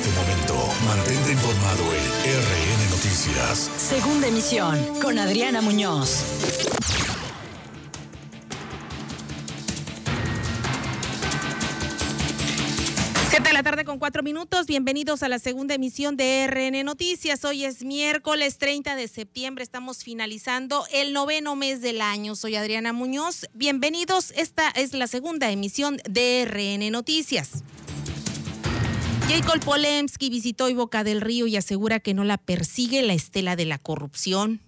este momento. Mantente informado en RN Noticias. Segunda emisión con Adriana Muñoz. Siete de la tarde con cuatro minutos. Bienvenidos a la segunda emisión de RN Noticias. Hoy es miércoles 30 de septiembre. Estamos finalizando el noveno mes del año. Soy Adriana Muñoz. Bienvenidos. Esta es la segunda emisión de RN Noticias. Jacob Polemski visitó Boca del Río y asegura que no la persigue la estela de la corrupción.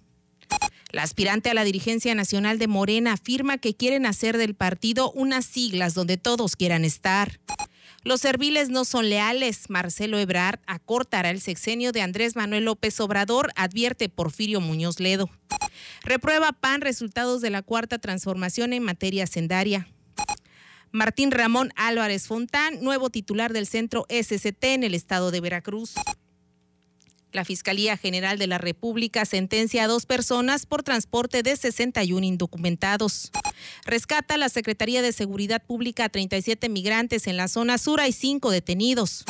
La aspirante a la dirigencia nacional de Morena afirma que quieren hacer del partido unas siglas donde todos quieran estar. Los serviles no son leales. Marcelo Ebrard acortará el sexenio de Andrés Manuel López Obrador, advierte Porfirio Muñoz Ledo. Reprueba PAN resultados de la cuarta transformación en materia sendaria. Martín Ramón Álvarez Fontán, nuevo titular del centro SCT en el estado de Veracruz. La Fiscalía General de la República sentencia a dos personas por transporte de 61 indocumentados. Rescata la Secretaría de Seguridad Pública a 37 migrantes en la zona sur y cinco detenidos.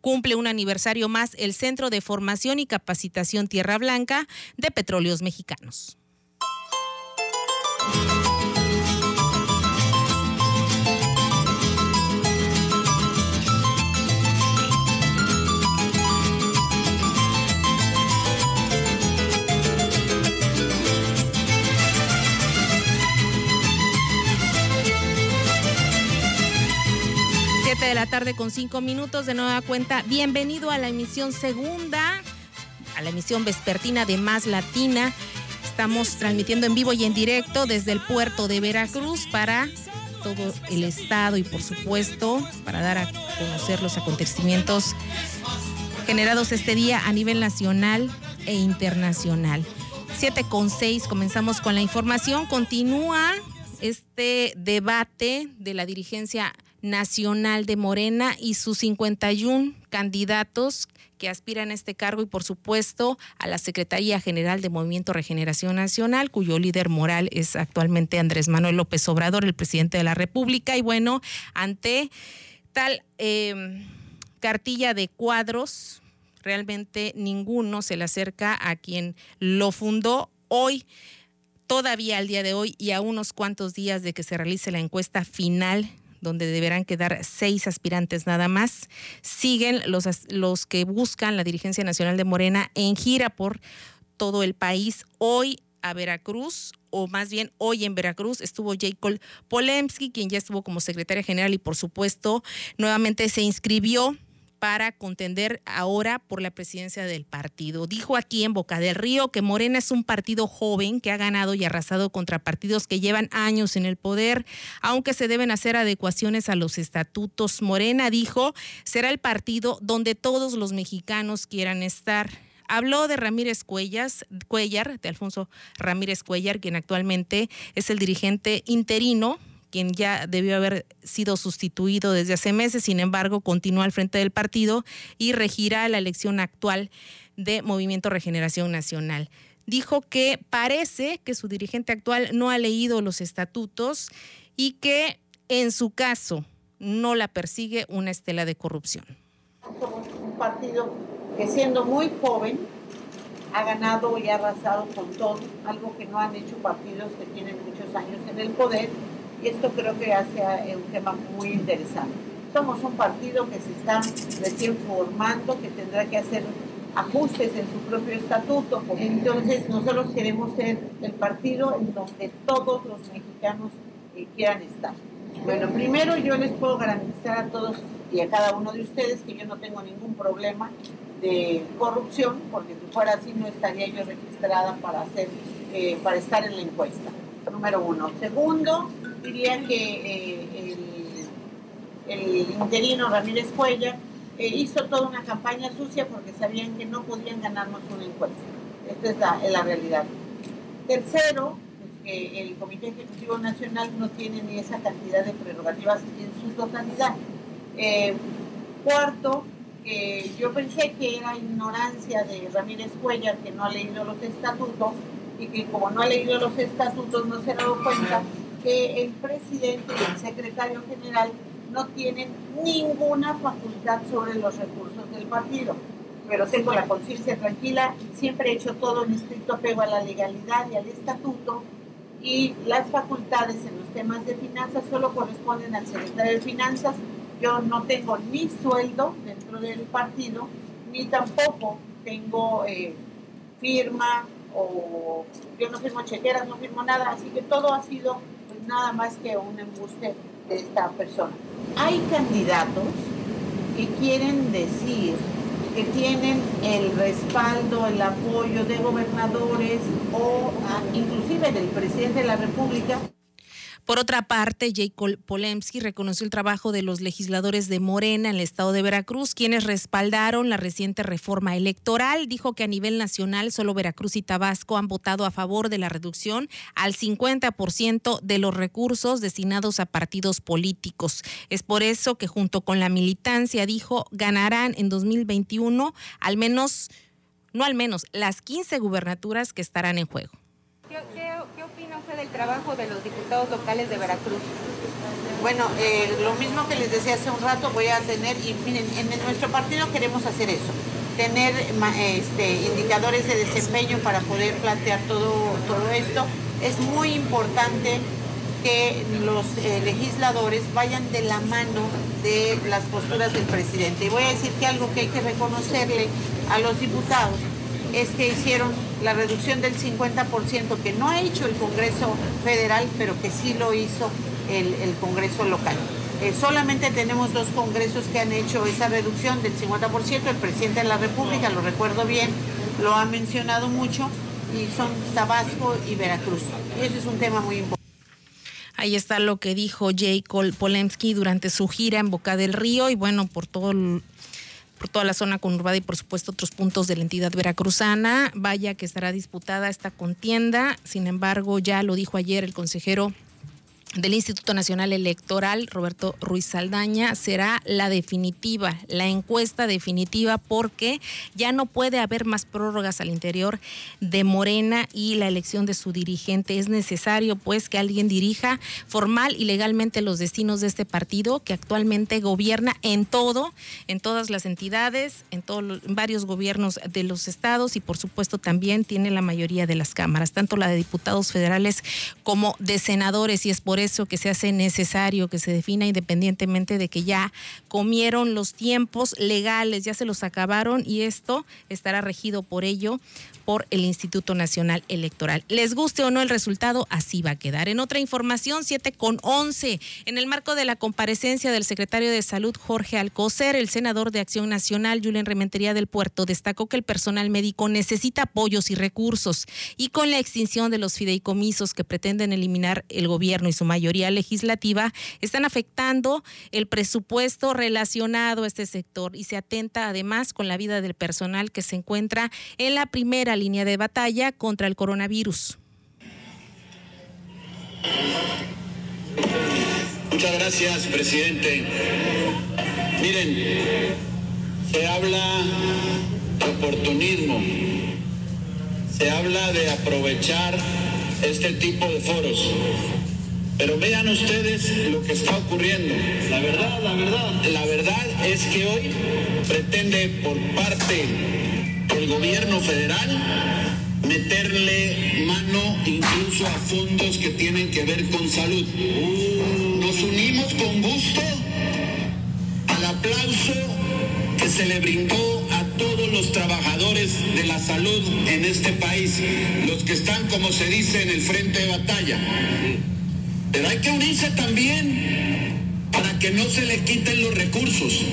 Cumple un aniversario más el Centro de Formación y Capacitación Tierra Blanca de Petróleos Mexicanos. De la tarde con cinco minutos de nueva cuenta. Bienvenido a la emisión segunda, a la emisión vespertina de Más Latina. Estamos transmitiendo en vivo y en directo desde el puerto de Veracruz para todo el estado y por supuesto para dar a conocer los acontecimientos generados este día a nivel nacional e internacional. Siete con seis, comenzamos con la información. Continúa este debate de la dirigencia nacional de Morena y sus 51 candidatos que aspiran a este cargo y por supuesto a la Secretaría General de Movimiento Regeneración Nacional, cuyo líder moral es actualmente Andrés Manuel López Obrador, el presidente de la República. Y bueno, ante tal em, cartilla de cuadros, realmente ninguno se le acerca a quien lo fundó hoy todavía al día de hoy y a unos cuantos días de que se realice la encuesta final donde deberán quedar seis aspirantes nada más. Siguen los, los que buscan la dirigencia nacional de Morena en gira por todo el país. Hoy a Veracruz, o más bien hoy en Veracruz, estuvo Jacob Polemski, quien ya estuvo como secretaria general y por supuesto nuevamente se inscribió para contender ahora por la presidencia del partido. Dijo aquí en Boca del Río que Morena es un partido joven que ha ganado y arrasado contra partidos que llevan años en el poder, aunque se deben hacer adecuaciones a los estatutos. Morena dijo será el partido donde todos los mexicanos quieran estar. Habló de Ramírez Cuellas, Cuellar, de Alfonso Ramírez Cuellar, quien actualmente es el dirigente interino quien ya debió haber sido sustituido desde hace meses, sin embargo, continúa al frente del partido y regirá la elección actual de Movimiento Regeneración Nacional. Dijo que parece que su dirigente actual no ha leído los estatutos y que en su caso no la persigue una estela de corrupción. Somos un partido que siendo muy joven ha ganado y ha arrasado con todo, algo que no han hecho partidos que tienen muchos años en el poder y esto creo que hace un tema muy interesante. Somos un partido que se está recién formando, que tendrá que hacer ajustes en su propio estatuto. Entonces nosotros queremos ser el partido en donde todos los mexicanos eh, quieran estar. Bueno, primero yo les puedo garantizar a todos y a cada uno de ustedes que yo no tengo ningún problema de corrupción, porque si fuera así no estaría yo registrada para, hacer, eh, para estar en la encuesta. Número uno. Segundo, diría que eh, el, interino Ramírez Cuellar eh, hizo toda una campaña sucia porque sabían que no podían ganarnos una encuesta. Esta es la, realidad. Tercero, que el Comité Ejecutivo Nacional no tiene ni esa cantidad de prerrogativas en su totalidad. Eh, cuarto, que yo pensé que era ignorancia de Ramírez Cuellar que no ha leído los estatutos y que como no ha leído los estatutos no se ha dado cuenta que el presidente y el secretario general no tienen ninguna facultad sobre los recursos del partido. Pero tengo la conciencia tranquila, siempre he hecho todo en estricto apego a la legalidad y al estatuto y las facultades en los temas de finanzas solo corresponden al secretario de finanzas. Yo no tengo ni sueldo dentro del partido, ni tampoco tengo eh, firma o yo no firmo chequeras, no firmo nada, así que todo ha sido nada más que un embuste de esta persona. Hay candidatos que quieren decir que tienen el respaldo, el apoyo de gobernadores o ah, inclusive del presidente de la República por otra parte, Jay Polemski reconoció el trabajo de los legisladores de Morena en el estado de Veracruz, quienes respaldaron la reciente reforma electoral. Dijo que a nivel nacional solo Veracruz y Tabasco han votado a favor de la reducción al 50% de los recursos destinados a partidos políticos. Es por eso que junto con la militancia, dijo, ganarán en 2021 al menos, no al menos, las 15 gubernaturas que estarán en juego trabajo de los diputados locales de Veracruz? Bueno, eh, lo mismo que les decía hace un rato, voy a tener, y miren, en nuestro partido queremos hacer eso, tener este, indicadores de desempeño para poder plantear todo, todo esto. Es muy importante que los eh, legisladores vayan de la mano de las posturas del presidente. Y voy a decir que algo que hay que reconocerle a los diputados es que hicieron la reducción del 50% que no ha hecho el Congreso Federal, pero que sí lo hizo el, Congreso local. Eh, solamente tenemos dos congresos que han hecho esa reducción del 50%. El presidente de la República, lo recuerdo bien, lo ha mencionado mucho, y son Tabasco y Veracruz. Y ese es un tema muy importante. Ahí está lo que dijo Jay Polemski durante su gira en Boca del Río y bueno, por todo el por toda la zona conurbada y por supuesto otros puntos de la entidad veracruzana. Vaya que estará disputada esta contienda. Sin embargo, ya lo dijo ayer el consejero del Instituto Nacional Electoral, Roberto Ruiz Saldaña, será la definitiva, la encuesta definitiva, porque ya no puede haber más prórrogas al interior de Morena y la elección de su dirigente. Es necesario, pues, que alguien dirija formal y legalmente los destinos de este partido que actualmente gobierna en todo, en todas las entidades, en todos los, varios gobiernos de los estados y, por supuesto, también tiene la mayoría de las cámaras, tanto la de diputados federales como de senadores, y es por eso que se hace necesario que se defina independientemente de que ya comieron los tiempos legales, ya se los acabaron y esto estará regido por ello por el Instituto Nacional Electoral. Les guste o no el resultado, así va a quedar. En otra información, 7 con 11. En el marco de la comparecencia del secretario de Salud, Jorge Alcocer, el senador de Acción Nacional, Julián Rementería del Puerto, destacó que el personal médico necesita apoyos y recursos y con la extinción de los fideicomisos que pretenden eliminar el gobierno y su mayoría legislativa, están afectando el presupuesto relacionado a este sector y se atenta además con la vida del personal que se encuentra en la primera línea de batalla contra el coronavirus. Muchas gracias, presidente. Miren, se habla de oportunismo, se habla de aprovechar este tipo de foros. Pero vean ustedes lo que está ocurriendo. La verdad, la verdad. La verdad es que hoy pretende por parte el gobierno federal meterle mano incluso a fondos que tienen que ver con salud. Nos unimos con gusto al aplauso que se le brindó a todos los trabajadores de la salud en este país, los que están, como se dice, en el frente de batalla. Pero hay que unirse también para que no se le quiten los recursos,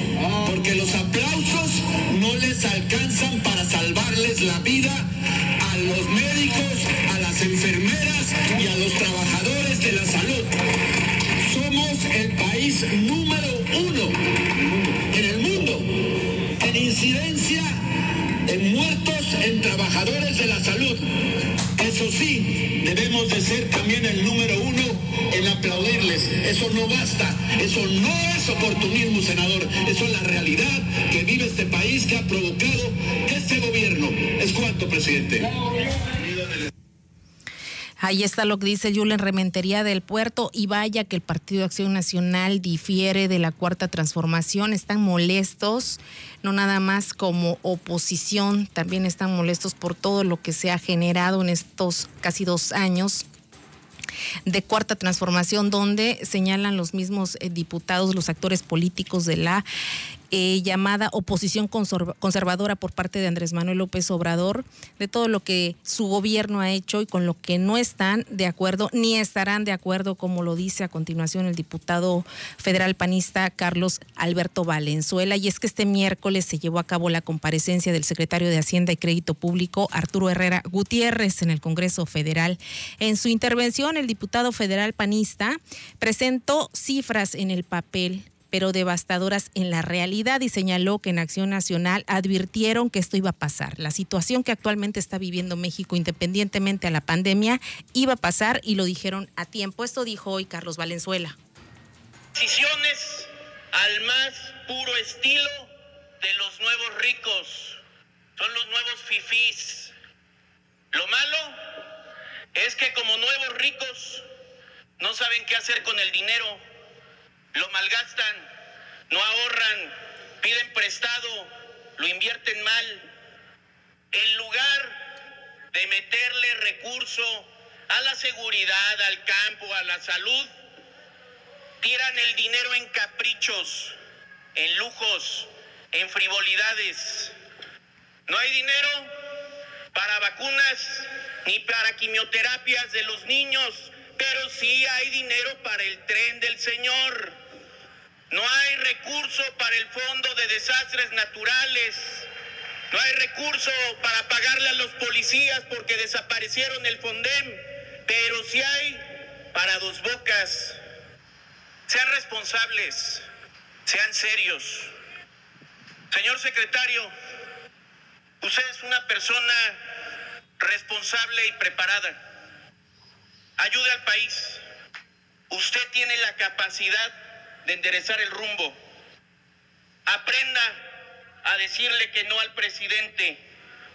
porque los aplausos no les alcanzan para salvarles la vida a los médicos, a las enfermeras y a los trabajadores de la salud. Somos el país número uno en el mundo en incidencia en muertos en trabajadores de la salud. Eso sí, debemos de ser también el número aplaudirles. Eso no basta. Eso no es oportunismo, senador. Eso es la realidad que vive este país que ha provocado este gobierno. ¿Es cuánto, presidente? Ahí está lo que dice Julen Rementería del Puerto y vaya que el Partido de Acción Nacional difiere de la Cuarta Transformación. Están molestos, no nada más como oposición, también están molestos por todo lo que se ha generado en estos casi dos años de Cuarta Transformación, donde señalan los mismos eh, diputados, los actores políticos de la eh, llamada oposición conservadora por parte de Andrés Manuel López Obrador, de todo lo que su gobierno ha hecho y con lo que no están de acuerdo ni estarán de acuerdo, como lo dice a continuación el diputado federal panista Carlos Alberto Valenzuela. Y es que este miércoles se llevó a cabo la comparecencia del secretario de Hacienda y Crédito Público, Arturo Herrera Gutiérrez, en el Congreso Federal. En su intervención, el diputado federal panista presentó cifras en el papel pero devastadoras en la realidad y señaló que en Acción Nacional advirtieron que esto iba a pasar. La situación que actualmente está viviendo México, independientemente a la pandemia, iba a pasar y lo dijeron a tiempo. Esto dijo hoy Carlos Valenzuela. Decisiones al más puro estilo de los nuevos ricos. Son los nuevos fifís. Lo malo es que como nuevos ricos no saben qué hacer con el dinero lo malgastan, no ahorran, piden prestado, lo invierten mal. En lugar de meterle recurso a la seguridad, al campo, a la salud, tiran el dinero en caprichos, en lujos, en frivolidades. No hay dinero para vacunas ni para quimioterapias de los niños, pero sí hay dinero para el tren del Señor. No hay recurso para el Fondo de Desastres Naturales. No hay recurso para pagarle a los policías porque desaparecieron el Fondem. Pero sí hay para dos bocas. Sean responsables, sean serios. Señor secretario, usted es una persona responsable y preparada. Ayude al país. Usted tiene la capacidad de enderezar el rumbo. Aprenda a decirle que no al presidente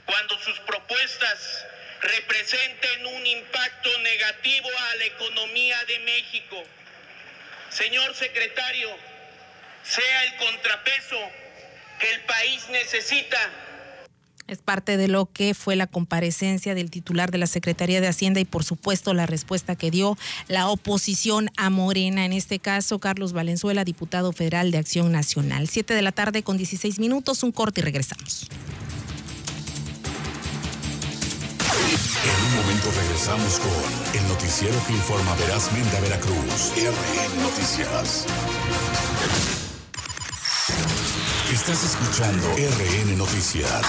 cuando sus propuestas representen un impacto negativo a la economía de México. Señor secretario, sea el contrapeso que el país necesita es parte de lo que fue la comparecencia del titular de la Secretaría de Hacienda y por supuesto la respuesta que dio la oposición a Morena, en este caso Carlos Valenzuela, diputado federal de Acción Nacional. Siete de la tarde con 16 minutos, un corte y regresamos. En un momento regresamos con el noticiero que informa verazmente a Veracruz. RN Noticias. Estás escuchando RN Noticias.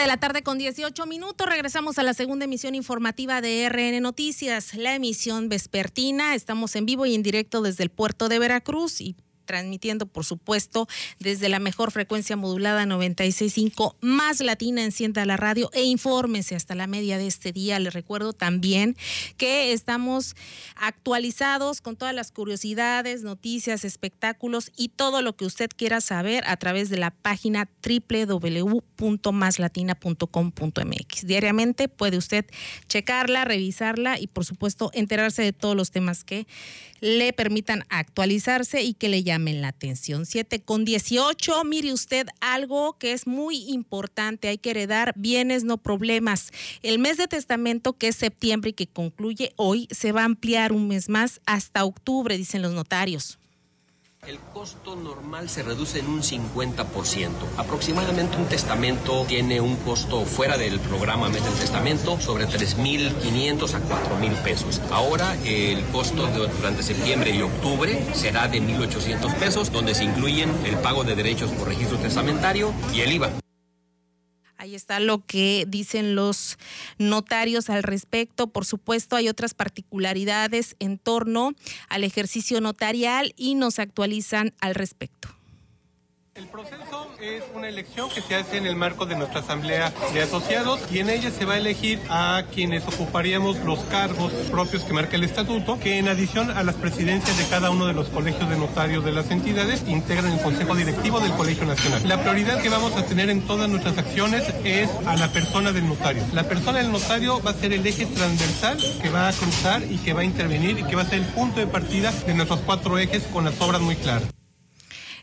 de la tarde con 18 minutos. Regresamos a la segunda emisión informativa de RN Noticias, la emisión vespertina. Estamos en vivo y en directo desde el puerto de Veracruz y transmitiendo, por supuesto, desde la mejor frecuencia modulada 96.5 más latina, encienda la radio e infórmese hasta la media de este día. Les recuerdo también que estamos actualizados con todas las curiosidades, noticias, espectáculos y todo lo que usted quiera saber a través de la página www.maslatina.com.mx. Diariamente puede usted checarla, revisarla y, por supuesto, enterarse de todos los temas que le permitan actualizarse y que le llamen la atención. 7 con 18, mire usted algo que es muy importante, hay que heredar bienes, no problemas. El mes de testamento que es septiembre y que concluye hoy se va a ampliar un mes más hasta octubre, dicen los notarios. El costo normal se reduce en un 50%. Aproximadamente un testamento tiene un costo fuera del programa Mete el Testamento sobre 3.500 a 4.000 pesos. Ahora el costo durante septiembre y octubre será de 1.800 pesos, donde se incluyen el pago de derechos por registro testamentario y el IVA. Ahí está lo que dicen los notarios al respecto. Por supuesto, hay otras particularidades en torno al ejercicio notarial y nos actualizan al respecto. El proceso es una elección que se hace en el marco de nuestra asamblea de asociados y en ella se va a elegir a quienes ocuparíamos los cargos propios que marca el estatuto, que en adición a las presidencias de cada uno de los colegios de notarios de las entidades integran el Consejo Directivo del Colegio Nacional. La prioridad que vamos a tener en todas nuestras acciones es a la persona del notario. La persona del notario va a ser el eje transversal que va a cruzar y que va a intervenir y que va a ser el punto de partida de nuestros cuatro ejes con las obras muy claras.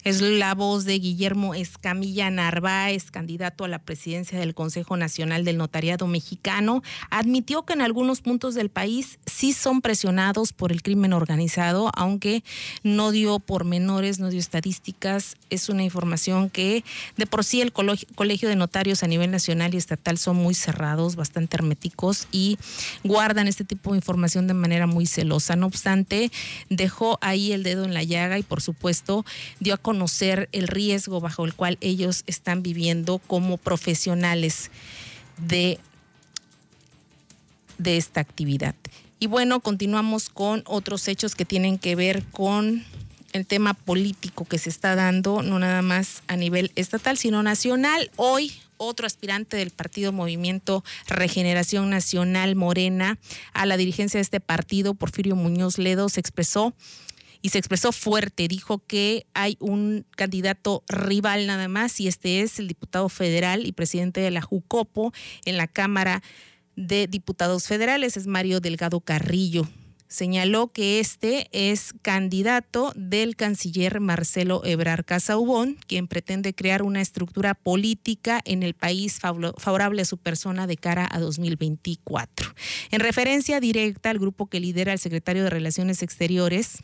Es la voz de Guillermo Escamilla Narváez, candidato a la presidencia del Consejo Nacional del Notariado Mexicano. Admitió que en algunos puntos del país sí son presionados por el crimen organizado, aunque no dio pormenores, no dio estadísticas. Es una información que de por sí el Colegio de Notarios a nivel nacional y estatal son muy cerrados, bastante herméticos y guardan este tipo de información de manera muy celosa. No obstante, dejó ahí el dedo en la llaga y por supuesto dio a conocer el riesgo bajo el cual ellos están viviendo como profesionales de, de esta actividad. Y bueno, continuamos con otros hechos que tienen que ver con el tema político que se está dando, no nada más a nivel estatal, sino nacional. Hoy, otro aspirante del partido Movimiento Regeneración Nacional Morena a la dirigencia de este partido, Porfirio Muñoz Ledo, se expresó y se expresó fuerte. Dijo que hay un candidato rival nada más y este es el diputado federal y presidente de la JUCOPO en la Cámara de Diputados Federales, es Mario Delgado Carrillo. Señaló que este es candidato del canciller Marcelo Ebrar Casaubón, quien pretende crear una estructura política en el país favorable a su persona de cara a 2024. En referencia directa al grupo que lidera el secretario de Relaciones Exteriores,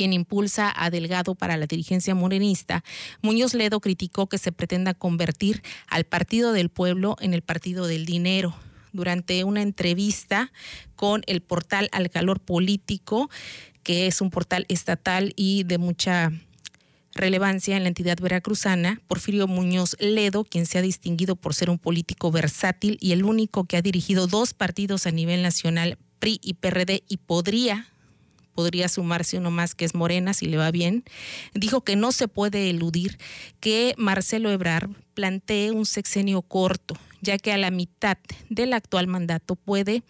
quien impulsa a Delgado para la dirigencia morenista, Muñoz Ledo criticó que se pretenda convertir al Partido del Pueblo en el Partido del Dinero. Durante una entrevista con el portal Al Calor Político, que es un portal estatal y de mucha relevancia en la entidad veracruzana, Porfirio Muñoz Ledo, quien se ha distinguido por ser un político versátil y el único que ha dirigido dos partidos a nivel nacional, PRI y PRD, y podría podría sumarse uno más que es Morena, si le va bien, dijo que no se puede eludir que Marcelo Ebrar plantee un sexenio corto, ya que a la mitad del actual mandato puede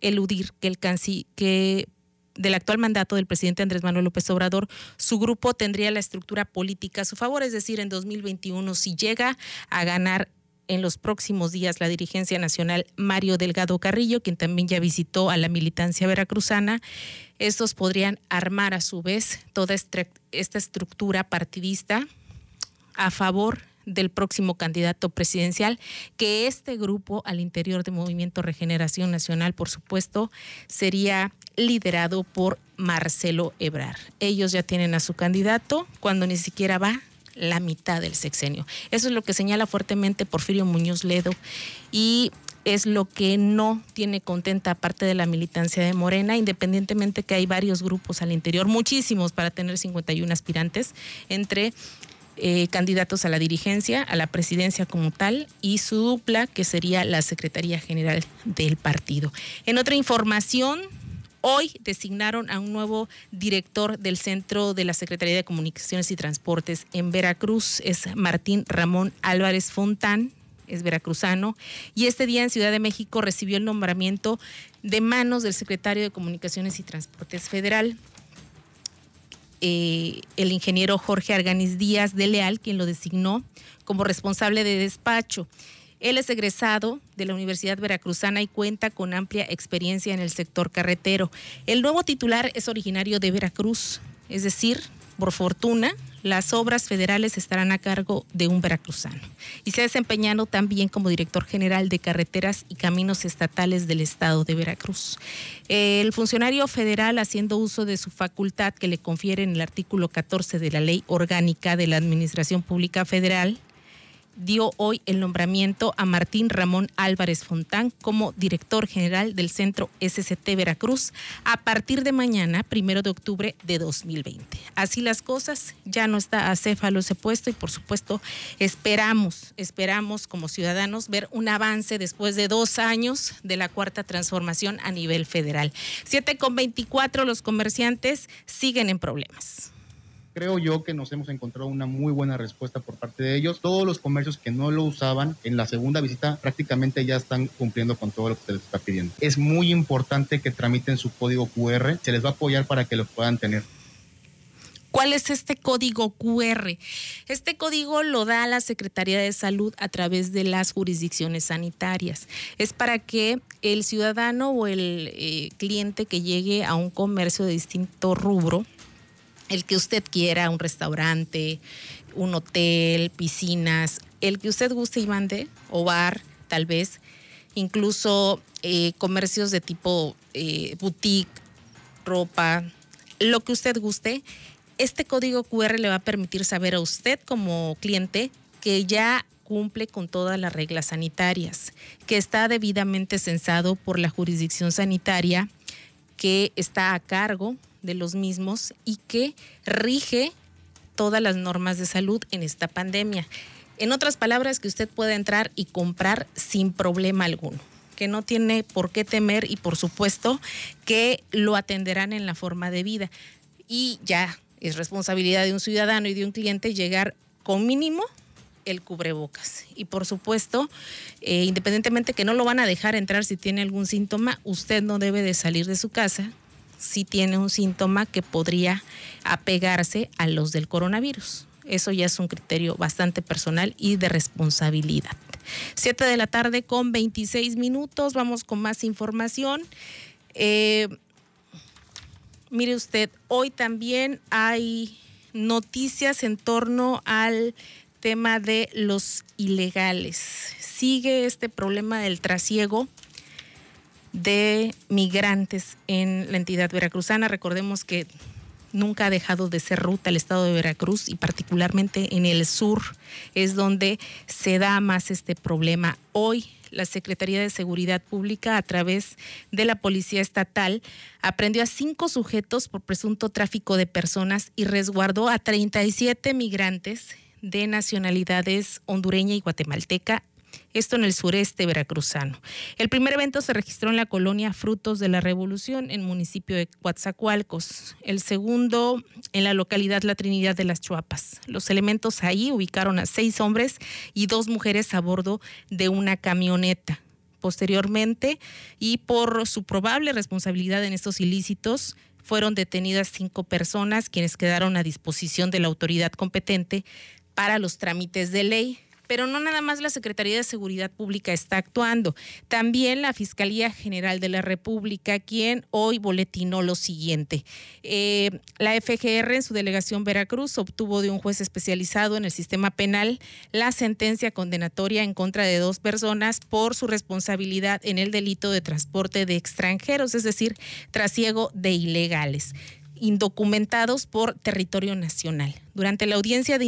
eludir que el que del actual mandato del presidente Andrés Manuel López Obrador, su grupo tendría la estructura política a su favor, es decir, en 2021, si llega a ganar en los próximos días la dirigencia nacional Mario Delgado Carrillo, quien también ya visitó a la militancia veracruzana. Estos podrían armar a su vez toda esta estructura partidista a favor del próximo candidato presidencial, que este grupo al interior de Movimiento Regeneración Nacional, por supuesto, sería liderado por Marcelo Ebrar. Ellos ya tienen a su candidato cuando ni siquiera va la mitad del sexenio. Eso es lo que señala fuertemente Porfirio Muñoz Ledo y es lo que no tiene contenta parte de la militancia de Morena, independientemente que hay varios grupos al interior, muchísimos para tener 51 aspirantes entre eh, candidatos a la dirigencia, a la presidencia como tal, y su dupla, que sería la Secretaría General del partido. En otra información, Hoy designaron a un nuevo director del Centro de la Secretaría de Comunicaciones y Transportes en Veracruz. Es Martín Ramón Álvarez Fontán, es veracruzano, y este día en Ciudad de México recibió el nombramiento de manos del secretario de Comunicaciones y Transportes Federal, eh, el ingeniero Jorge Arganis Díaz de Leal, quien lo designó como responsable de despacho. Él es egresado de la Universidad Veracruzana y cuenta con amplia experiencia en el sector carretero. El nuevo titular es originario de Veracruz, es decir, por fortuna, las obras federales estarán a cargo de un veracruzano y se ha desempeñado también como director general de carreteras y caminos estatales del estado de Veracruz. El funcionario federal, haciendo uso de su facultad que le confiere en el artículo 14 de la Ley Orgánica de la Administración Pública Federal, dio hoy el nombramiento a Martín Ramón Álvarez Fontán como director general del Centro SCT Veracruz a partir de mañana, primero de octubre de 2020. Así las cosas, ya no está acéfalo ese puesto y por supuesto esperamos, esperamos como ciudadanos ver un avance después de dos años de la cuarta transformación a nivel federal. 7 con 24, los comerciantes siguen en problemas. Creo yo que nos hemos encontrado una muy buena respuesta por parte de ellos. Todos los comercios que no lo usaban en la segunda visita prácticamente ya están cumpliendo con todo lo que se les está pidiendo. Es muy importante que tramiten su código QR, se les va a apoyar para que lo puedan tener. ¿Cuál es este código QR? Este código lo da la Secretaría de Salud a través de las jurisdicciones sanitarias. Es para que el ciudadano o el eh, cliente que llegue a un comercio de distinto rubro, el que usted quiera, un restaurante, un hotel, piscinas, el que usted guste y mande, o bar, tal vez, incluso eh, comercios de tipo eh, boutique, ropa, lo que usted guste, este código QR le va a permitir saber a usted como cliente que ya cumple con todas las reglas sanitarias, que está debidamente censado por la jurisdicción sanitaria, que está a cargo de los mismos y que rige todas las normas de salud en esta pandemia. En otras palabras, que usted puede entrar y comprar sin problema alguno que no tiene por qué temer y por supuesto que lo atenderán en la forma de vida. Y ya es responsabilidad de un ciudadano y de un cliente llegar con mínimo el cubrebocas. Y por supuesto, eh, independientemente que no lo van a dejar entrar si tiene algún síntoma, usted no debe de salir de su casa si tiene un síntoma que podría apegarse a los del coronavirus. Eso ya es un criterio bastante personal y de responsabilidad. Siete de la tarde con 26 minutos, vamos con más información. Eh, Mire usted, hoy también hay noticias en torno al tema de los ilegales. Sigue este problema del trasiego de migrantes en la entidad veracruzana. Recordemos que nunca ha dejado de ser ruta el estado de Veracruz y particularmente en el sur es donde se da más este problema. Hoy la Secretaría de Seguridad Pública, a través de la Policía Estatal, aprendió a cinco sujetos por presunto tráfico de personas y resguardó a 37 migrantes de nacionalidades hondureña y guatemalteca esto en el sureste veracruzano. El primer evento se registró en la colonia Frutos de la Revolución, en municipio de Coatzacoalcos. El segundo en la localidad La Trinidad de las Chuapas. Los elementos ahí ubicaron a seis hombres y dos mujeres a bordo de una camioneta. Posteriormente, y por su probable responsabilidad en estos ilícitos, fueron detenidas cinco personas quienes quedaron a disposición de la autoridad competente para los trámites de ley. Pero no nada más la Secretaría de Seguridad Pública está actuando, también la Fiscalía General de la República, quien hoy boletinó lo siguiente. Eh, la FGR en su delegación Veracruz obtuvo de un juez especializado en el sistema penal la sentencia condenatoria en contra de dos personas por su responsabilidad en el delito de transporte de extranjeros, es decir, trasiego de ilegales indocumentados por territorio nacional. Durante la audiencia de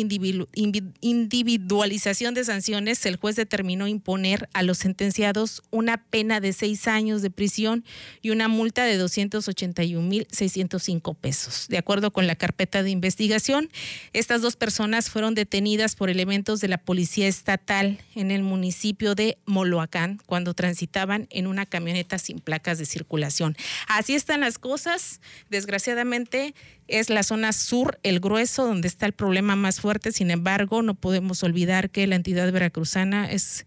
individualización de sanciones, el juez determinó imponer a los sentenciados una pena de seis años de prisión y una multa de 281.605 pesos. De acuerdo con la carpeta de investigación, estas dos personas fueron detenidas por elementos de la Policía Estatal en el municipio de Moloacán cuando transitaban en una camioneta sin placas de circulación. Así están las cosas. Desgraciadamente, es la zona sur, el grueso, donde está el problema más fuerte. Sin embargo, no podemos olvidar que la entidad veracruzana es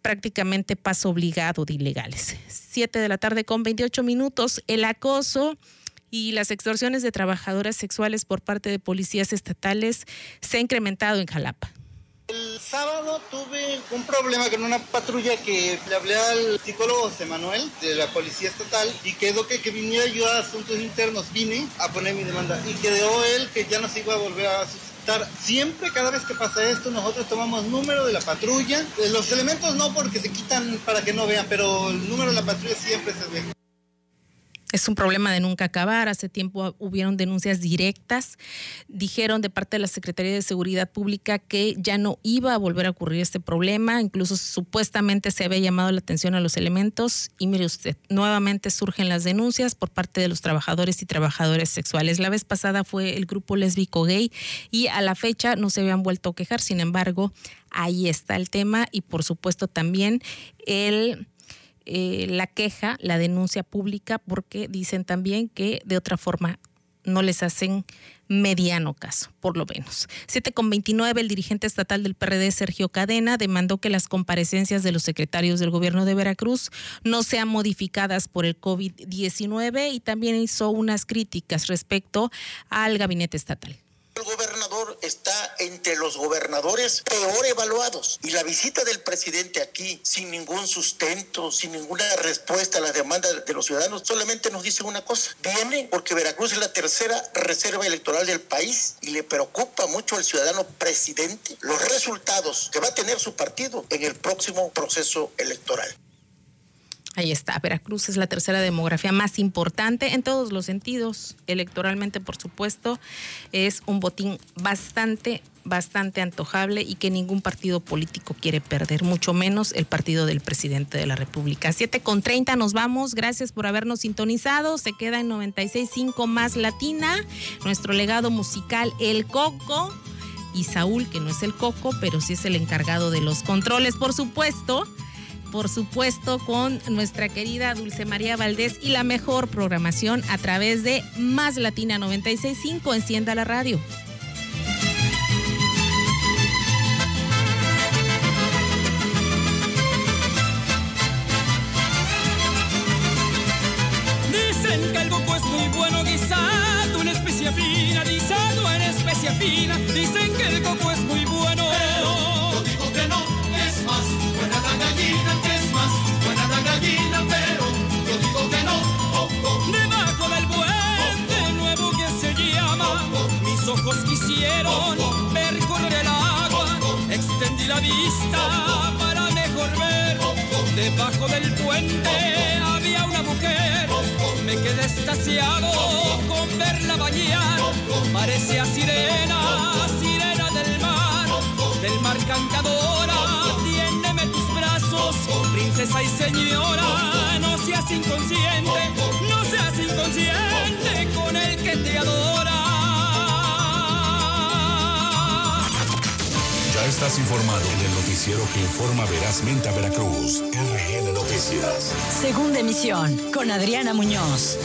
prácticamente paso obligado de ilegales. Siete de la tarde con 28 minutos. El acoso y las extorsiones de trabajadoras sexuales por parte de policías estatales se ha incrementado en Jalapa. El sábado tuve un problema con una patrulla que le hablé al psicólogo José Manuel de la Policía Estatal y quedó que, que viniera yo a asuntos internos. Vine a poner mi demanda y quedó él que ya no se iba a volver a suscitar. Siempre, cada vez que pasa esto, nosotros tomamos número de la patrulla. Eh, los elementos no porque se quitan para que no vean, pero el número de la patrulla siempre se ve. Es un problema de nunca acabar. Hace tiempo hubieron denuncias directas. Dijeron de parte de la Secretaría de Seguridad Pública que ya no iba a volver a ocurrir este problema. Incluso supuestamente se había llamado la atención a los elementos. Y mire usted, nuevamente surgen las denuncias por parte de los trabajadores y trabajadoras sexuales. La vez pasada fue el grupo lésbico gay y a la fecha no se habían vuelto a quejar. Sin embargo, ahí está el tema y por supuesto también el eh, la queja, la denuncia pública, porque dicen también que de otra forma no les hacen mediano caso, por lo menos. 7 con 29, el dirigente estatal del PRD, Sergio Cadena, demandó que las comparecencias de los secretarios del gobierno de Veracruz no sean modificadas por el COVID-19 y también hizo unas críticas respecto al gabinete estatal. El gobernador está entre los gobernadores peor evaluados y la visita del presidente aquí sin ningún sustento, sin ninguna respuesta a las demandas de los ciudadanos, solamente nos dice una cosa. Viene porque Veracruz es la tercera reserva electoral del país y le preocupa mucho al ciudadano presidente los resultados que va a tener su partido en el próximo proceso electoral. Ahí está, Veracruz es la tercera demografía más importante en todos los sentidos, electoralmente por supuesto, es un botín bastante, bastante antojable y que ningún partido político quiere perder, mucho menos el partido del presidente de la República. 7 con 30 nos vamos, gracias por habernos sintonizado, se queda en 96.5 más latina, nuestro legado musical El Coco. Y Saúl, que no es el Coco, pero sí es el encargado de los controles, por supuesto por supuesto, con nuestra querida Dulce María Valdés y la mejor programación a través de Más Latina 965. Encienda la radio. Quisieron ver correr el agua. Extendí la vista para mejor ver. Debajo del puente había una mujer. Me quedé estasiado con verla bañar. Parecía sirena, sirena del mar, del mar cantadora. Tiéndeme tus brazos, princesa y señora. No seas inconsciente, no seas inconsciente con el que te adora. Estás informado en el noticiero que informa verazmente a Veracruz. RN Noticias. Segunda emisión con Adriana Muñoz.